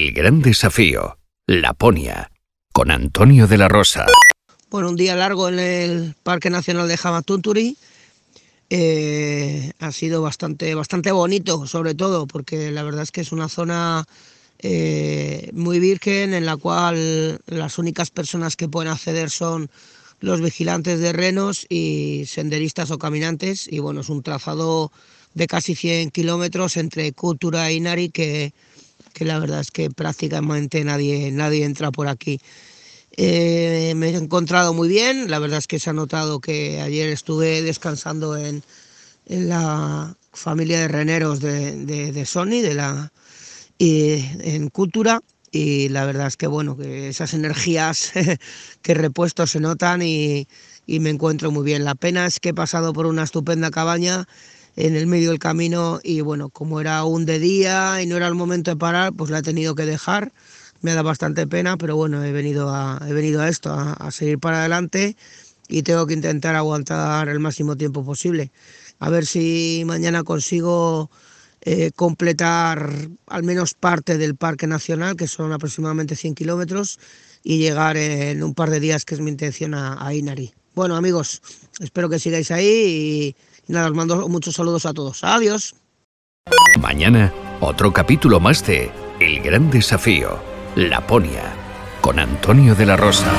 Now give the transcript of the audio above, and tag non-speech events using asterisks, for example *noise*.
El gran desafío, Laponia, con Antonio de la Rosa. Bueno, un día largo en el Parque Nacional de Jamatunturi. Eh, ha sido bastante, bastante bonito, sobre todo, porque la verdad es que es una zona eh, muy virgen en la cual las únicas personas que pueden acceder son los vigilantes de renos y senderistas o caminantes. Y bueno, es un trazado de casi 100 kilómetros entre Cultura y Nari que, que la verdad es que prácticamente nadie, nadie entra por aquí. Eh, me he encontrado muy bien, la verdad es que se ha notado que ayer estuve descansando en, en la familia de reneros de, de, de Sony, de la, y, en Cultura, y la verdad es que bueno, que esas energías *laughs* que repuesto se notan y, y me encuentro muy bien. La pena es que he pasado por una estupenda cabaña en el medio del camino y bueno, como era un de día y no era el momento de parar, pues la he tenido que dejar. Me da bastante pena, pero bueno, he venido a, he venido a esto, a, a seguir para adelante y tengo que intentar aguantar el máximo tiempo posible. A ver si mañana consigo eh, completar al menos parte del Parque Nacional, que son aproximadamente 100 kilómetros, y llegar en un par de días, que es mi intención, a, a Inari. Bueno, amigos, espero que sigáis ahí y, nada, os mando muchos saludos a todos. Adiós. Mañana, otro capítulo más de El Gran Desafío, Laponia, con Antonio de la Rosa.